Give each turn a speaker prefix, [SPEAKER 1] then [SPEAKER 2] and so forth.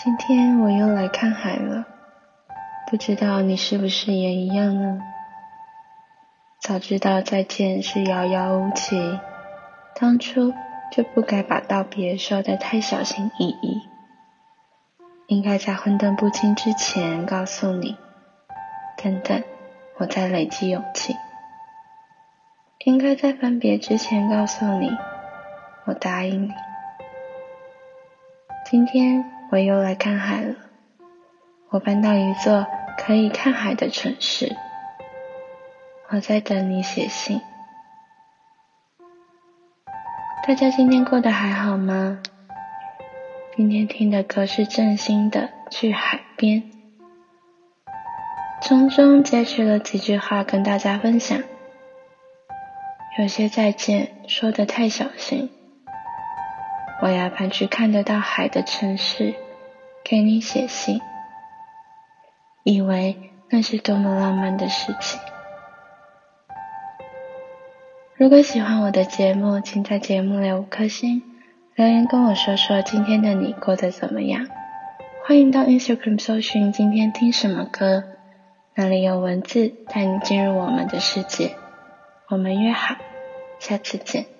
[SPEAKER 1] 今天我又来看海了，不知道你是不是也一样呢？早知道再见是遥遥无期，当初就不该把道别说得太小心翼翼，应该在混沌不清之前告诉你，等等，我在累积勇气。应该在分别之前告诉你，我答应你。今天。我又来看海了，我搬到一座可以看海的城市，我在等你写信。大家今天过得还好吗？今天听的歌是郑兴的《去海边》，从中截取了几句话跟大家分享。有些再见说得太小心。我要搬去看得到海的城市，给你写信，以为那是多么浪漫的事情。如果喜欢我的节目，请在节目里五颗星，留言跟我说说今天的你过得怎么样。欢迎到 Instagram 搜寻今天听什么歌，那里有文字带你进入我们的世界。我们约好，下次见。